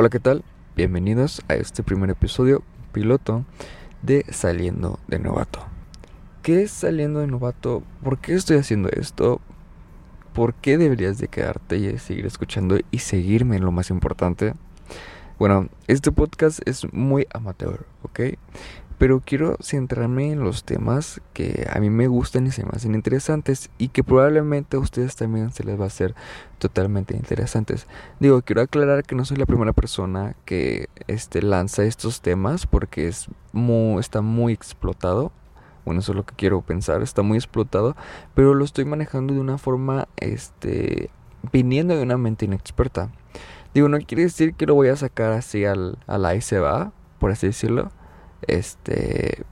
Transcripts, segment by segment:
Hola, ¿qué tal? Bienvenidos a este primer episodio piloto de Saliendo de Novato. ¿Qué es Saliendo de Novato? ¿Por qué estoy haciendo esto? ¿Por qué deberías de quedarte y seguir escuchando y seguirme en lo más importante? Bueno, este podcast es muy amateur, ¿ok? Pero quiero centrarme en los temas que a mí me gustan y se me hacen interesantes y que probablemente a ustedes también se les va a hacer totalmente interesantes. Digo, quiero aclarar que no soy la primera persona que este, lanza estos temas porque es muy, está muy explotado. Bueno, eso es lo que quiero pensar, está muy explotado, pero lo estoy manejando de una forma, este, viniendo de una mente inexperta. Digo, no quiere decir que lo voy a sacar así al, a la se va, por así decirlo este,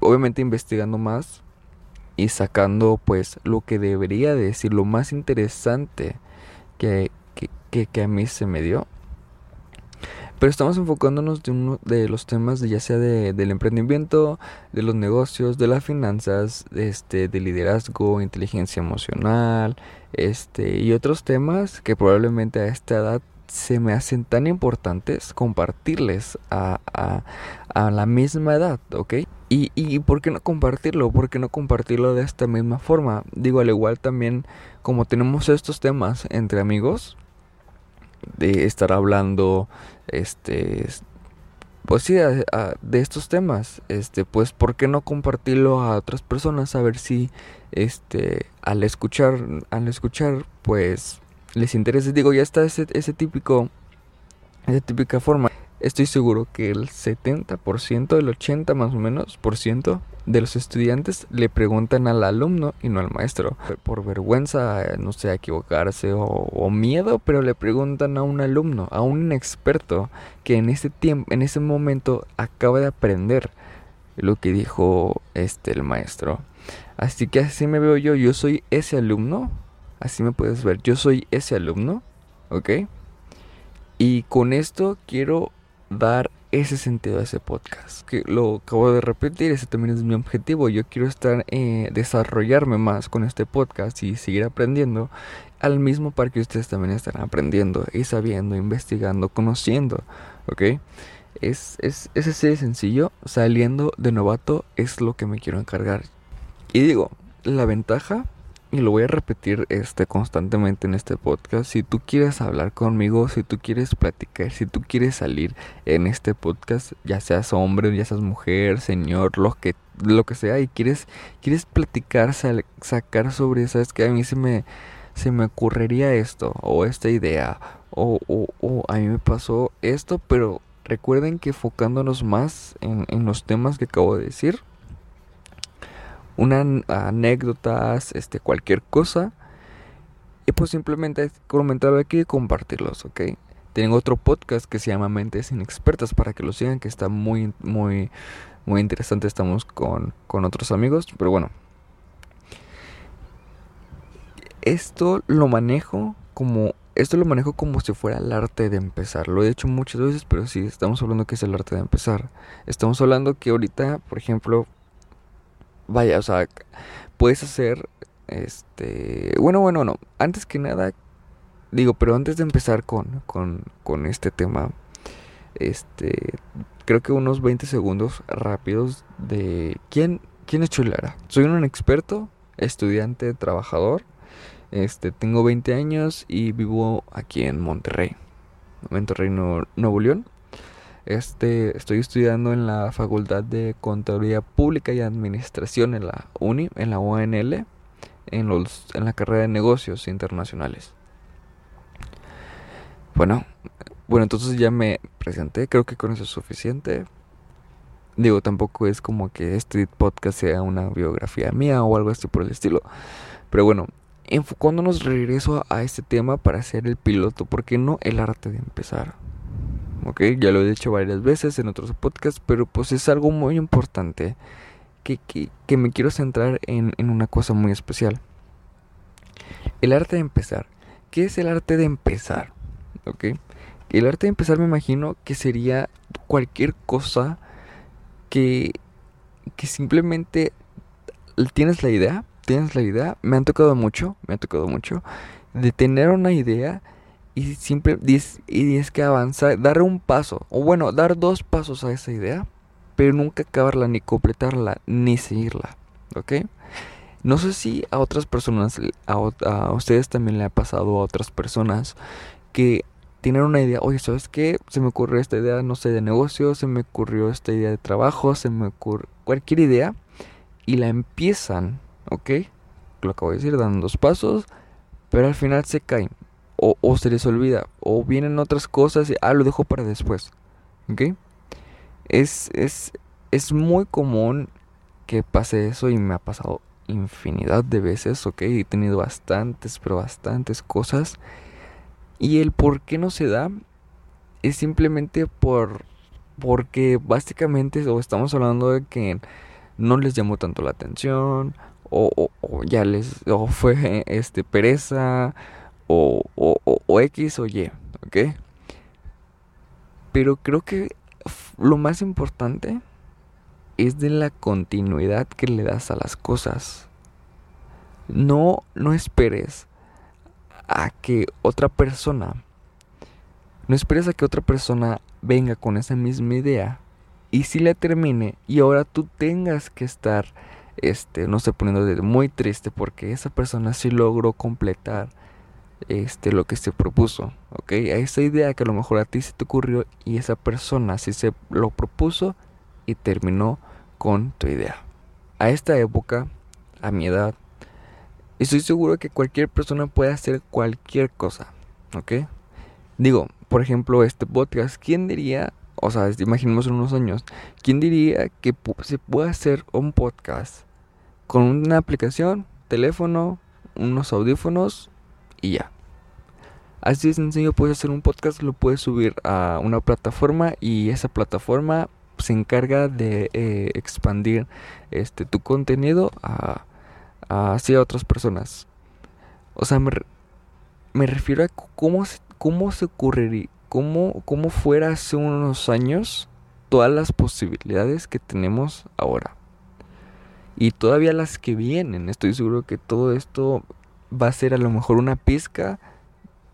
obviamente investigando más y sacando pues lo que debería decir, lo más interesante que, que, a mí se me dio. Pero estamos enfocándonos de uno de los temas ya sea de, del emprendimiento, de los negocios, de las finanzas, este, de liderazgo, inteligencia emocional, este, y otros temas que probablemente a esta edad se me hacen tan importantes compartirles a, a, la misma edad, ¿ok? Y, y ¿por qué no compartirlo? ¿Por qué no compartirlo de esta misma forma? Digo, al igual también como tenemos estos temas entre amigos, de estar hablando, este, pues sí, de estos temas, este, pues, ¿por qué no compartirlo a otras personas? A ver si, este, al escuchar, al escuchar, pues, les interesa. Digo, ya está ese, ese típico, esa típica forma. Estoy seguro que el 70%, el 80 más o menos por ciento de los estudiantes le preguntan al alumno y no al maestro. Por vergüenza, no sé, equivocarse o, o miedo, pero le preguntan a un alumno, a un experto que en ese tiempo, en ese momento acaba de aprender lo que dijo este el maestro. Así que así me veo yo, yo soy ese alumno Así me puedes ver. Yo soy ese alumno, ¿ok? Y con esto quiero dar ese sentido a ese podcast. Que lo acabo de repetir, ese también es mi objetivo. Yo quiero estar, eh, desarrollarme más con este podcast y seguir aprendiendo al mismo par que ustedes también están aprendiendo y sabiendo, investigando, conociendo, ¿ok? Es, es, es así de sencillo. Saliendo de novato es lo que me quiero encargar. Y digo, la ventaja y lo voy a repetir este constantemente en este podcast. Si tú quieres hablar conmigo, si tú quieres platicar, si tú quieres salir en este podcast, ya seas hombre, ya seas mujer, señor, lo que lo que sea y quieres quieres platicar, sacar sobre, sabes que a mí se me se me ocurriría esto o esta idea o, o, a mí me pasó esto, pero recuerden que enfocándonos más en, en los temas que acabo de decir, unas anécdotas, este, cualquier cosa. Y pues simplemente comentarlo aquí y compartirlos, ¿ok? Tengo otro podcast que se llama Mentes Inexpertas para que lo sigan, que está muy, muy, muy interesante. Estamos con, con otros amigos, pero bueno. Esto lo manejo como esto lo manejo como si fuera el arte de empezar. Lo he hecho muchas veces, pero sí, estamos hablando que es el arte de empezar. Estamos hablando que ahorita, por ejemplo, vaya, o sea, puedes hacer, este, bueno, bueno, no, antes que nada, digo, pero antes de empezar con, con, con este tema, este, creo que unos 20 segundos rápidos de quién, quién es Chulara. Soy un experto, estudiante, trabajador, este, tengo 20 años y vivo aquí en Monterrey, Monterrey, Nuevo León. Este, estoy estudiando en la Facultad de Contaduría Pública y Administración en la UNI, en la UNL, en, los, en la carrera de Negocios Internacionales. Bueno, bueno, entonces ya me presenté, creo que con eso es suficiente. Digo, tampoco es como que este podcast sea una biografía mía o algo así por el estilo. Pero bueno, enfocándonos regreso a este tema para hacer el piloto, porque no el arte de empezar. ¿Ok? Ya lo he dicho varias veces en otros podcasts, pero pues es algo muy importante que, que, me quiero centrar en, en una cosa muy especial. El arte de empezar. ¿Qué es el arte de empezar? ¿Ok? El arte de empezar me imagino que sería cualquier cosa que, que simplemente tienes la idea, tienes la idea, me han tocado mucho, me ha tocado mucho, de tener una idea y siempre y es que avanzar, dar un paso, o bueno, dar dos pasos a esa idea, pero nunca acabarla, ni completarla, ni seguirla, ¿ok? No sé si a otras personas, a, a ustedes también le ha pasado a otras personas que tienen una idea, oye, ¿sabes qué? Se me ocurrió esta idea, no sé, de negocio, se me ocurrió esta idea de trabajo, se me ocurrió cualquier idea y la empiezan, ¿ok? Lo acabo de decir, dan dos pasos, pero al final se caen, o, o se les olvida, o vienen otras cosas y, ah, lo dejo para después, ¿ok? Es, es, es muy común que pase eso y me ha pasado infinidad de veces, ¿ok? He tenido bastantes, pero bastantes cosas. Y el por qué no se da es simplemente por porque básicamente o estamos hablando de que no les llamó tanto la atención o, ya les o fue este pereza o, o, X o Y, ¿ok? Pero creo que lo más importante es de la continuidad que le das a las cosas. No, no esperes a que otra persona, no esperes a que otra persona venga con esa misma idea y si la termine y ahora tú tengas que estar, este, no sé, poniendo muy triste porque esa persona sí logró completar este lo que se propuso, ¿ok? A esa idea que a lo mejor a ti se te ocurrió y esa persona sí se lo propuso y terminó con tu idea. A esta época, a mi edad, estoy seguro que cualquier persona puede hacer cualquier cosa, ¿ok? Digo, por ejemplo, este podcast, ¿quién diría, o sea, imaginemos en unos años, ¿quién diría que se puede hacer un podcast con una aplicación, teléfono, unos audífonos y ya. Así de sencillo puedes hacer un podcast, lo puedes subir a una plataforma y esa plataforma se encarga de eh, expandir este tu contenido a, hacia otras personas. O sea, me, me refiero a cómo se, cómo se ocurriría, cómo, cómo fuera hace unos años todas las posibilidades que tenemos ahora. Y todavía las que vienen. Estoy seguro que todo esto va a ser a lo mejor una pizca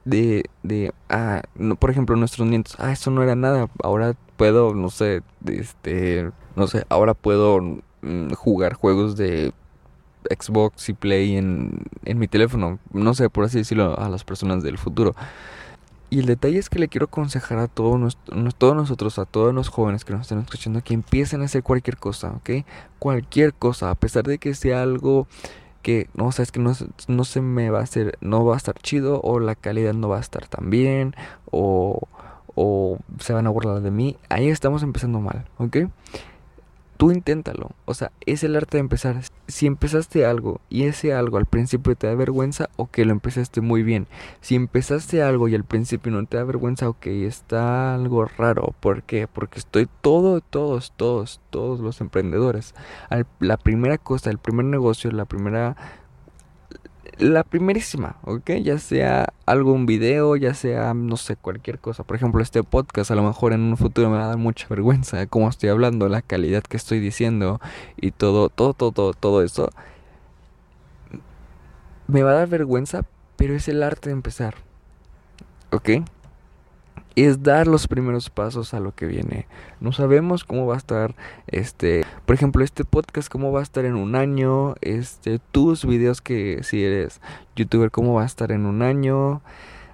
de, de ah, no, por ejemplo, nuestros nietos, ah, eso no era nada, ahora puedo, no sé, este, no sé, ahora puedo mm, jugar juegos de Xbox y Play en, en mi teléfono, no sé, por así decirlo, a las personas del futuro. Y el detalle es que le quiero aconsejar a todos, todos nosotros, a todos los jóvenes que nos están escuchando, que empiecen a hacer cualquier cosa, ¿ok? Cualquier cosa, a pesar de que sea algo que no, sabes que no, no se me va a hacer, no va a estar chido o la calidad no va a estar tan bien o, o se van a burlar de mí, ahí estamos empezando mal, ¿ok? Tú inténtalo, o sea, es el arte de empezar. Si empezaste algo y ese algo al principio te da vergüenza, o que lo empezaste muy bien. Si empezaste algo y al principio no te da vergüenza, ok, está algo raro. ¿Por qué? Porque estoy todo, todos, todos, todos los emprendedores. la primera cosa, el primer negocio, la primera la primerísima, ¿ok? Ya sea algo, un video, ya sea, no sé, cualquier cosa. Por ejemplo, este podcast a lo mejor en un futuro me va a dar mucha vergüenza de cómo estoy hablando, la calidad que estoy diciendo y todo, todo, todo, todo, todo eso. Me va a dar vergüenza, pero es el arte de empezar, ¿ok? Es dar los primeros pasos a lo que viene. No sabemos cómo va a estar este, por ejemplo, este podcast cómo va a estar en un año, este tus videos que si eres youtuber cómo va a estar en un año,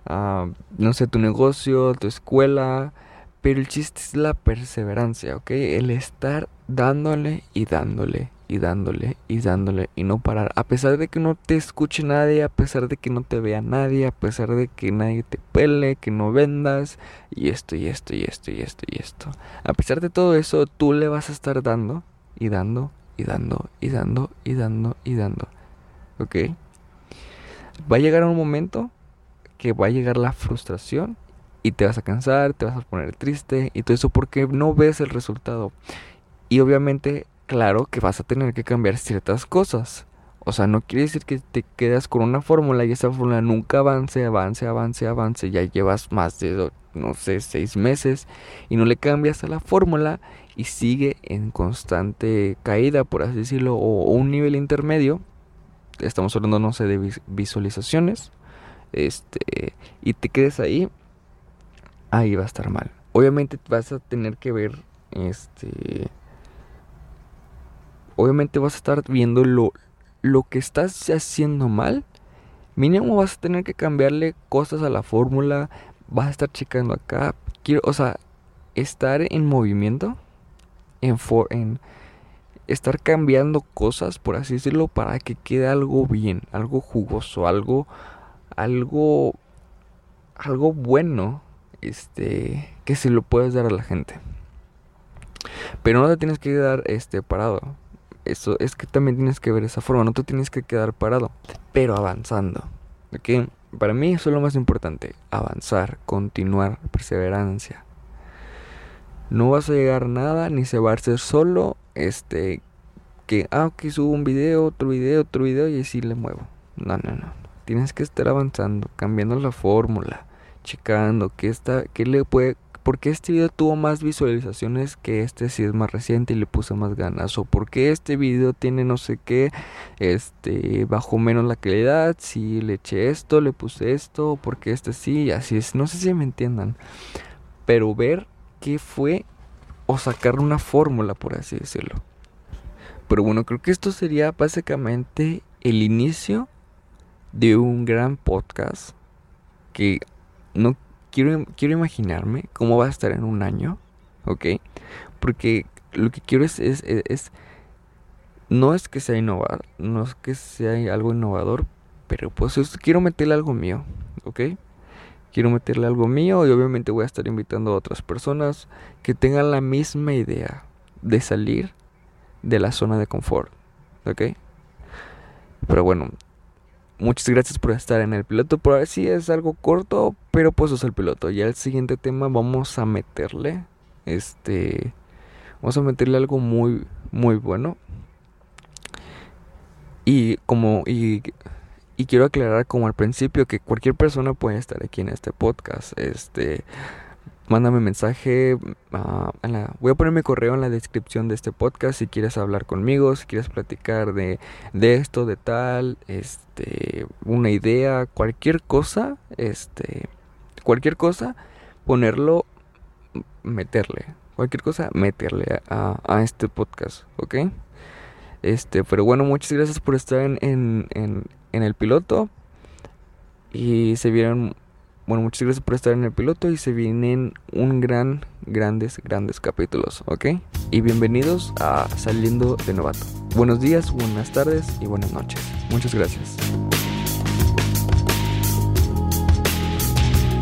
ah, no sé, tu negocio, tu escuela, pero el chiste es la perseverancia, ¿ok? El estar dándole y dándole y dándole y dándole y no parar. A pesar de que no te escuche nadie, a pesar de que no te vea nadie, a pesar de que nadie te pele, que no vendas y esto y esto y esto y esto y esto. A pesar de todo eso, tú le vas a estar dando y dando y dando y dando y dando y dando. ¿Ok? Va a llegar un momento que va a llegar la frustración y te vas a cansar, te vas a poner triste y todo eso porque no ves el resultado. Y obviamente claro que vas a tener que cambiar ciertas cosas. O sea, no quiere decir que te quedas con una fórmula y esa fórmula nunca avance, avance, avance, avance. Ya llevas más de, no sé, seis meses y no le cambias a la fórmula y sigue en constante caída, por así decirlo, o, un nivel intermedio. Estamos hablando, no sé, de visualizaciones. este, y te quedes ahí, ahí va a estar mal. Obviamente vas a tener que ver, este, obviamente vas a estar viendo lo, lo que estás haciendo mal. Mínimo vas a tener que cambiarle cosas a la fórmula, vas a estar checando acá. Quiero, o sea, estar en movimiento, en, for, en estar cambiando cosas, por así decirlo, para que quede algo bien, algo jugoso, algo, algo, algo bueno, este, que se lo puedes dar a la gente. Pero no te tienes que quedar, este, parado. Eso es que también tienes que ver esa forma, no te tienes que quedar parado, pero avanzando. ¿Ok? Para mí eso es lo más importante, avanzar, continuar, perseverancia. No vas a llegar a nada, ni se va a hacer solo, este, que, ah, que subo un video, otro video, otro video y así le muevo. No, no, no. Tienes que estar avanzando, cambiando la fórmula, checando qué está, qué le puede, porque este video tuvo más visualizaciones que este si es más reciente y le puse más ganas o porque este video tiene no sé qué, este bajó menos la calidad, si le eché esto, le puse esto, porque este sí, así es, no sé si me entiendan, pero ver qué fue o sacar una fórmula, por así decirlo. Pero bueno, creo que esto sería básicamente el inicio de un gran podcast que no quiero, quiero imaginarme cómo va a estar en un año, ¿ok? Porque lo que quiero es, es, es no es que sea innovar, no es que sea algo innovador, pero pues quiero meterle algo mío, ¿ok? quiero meterle algo mío y obviamente voy a estar invitando a otras personas que tengan la misma idea de salir de la zona de confort. ¿Ok? Pero bueno, muchas gracias por estar en el piloto. Por ahora sí es algo corto, pero pues es el piloto. Ya el siguiente tema vamos a meterle. Este. Vamos a meterle algo muy, muy bueno. Y como. Y y quiero aclarar como al principio que cualquier persona puede estar aquí en este podcast. Este, mándame mensaje. Ah, voy a poner mi correo en la descripción de este podcast si quieres hablar conmigo, si quieres platicar de, de esto, de tal, este, una idea, cualquier cosa, este, cualquier cosa, ponerlo, meterle, cualquier cosa, meterle a, a este podcast, ¿ok? Este, pero bueno, muchas gracias por estar en, en, en, el piloto. Y se vieron, bueno, muchas gracias por estar en el piloto y se vienen un gran, grandes, grandes capítulos, ¿ok? Y bienvenidos a Saliendo de Novato. Buenos días, buenas tardes y buenas noches. Muchas gracias.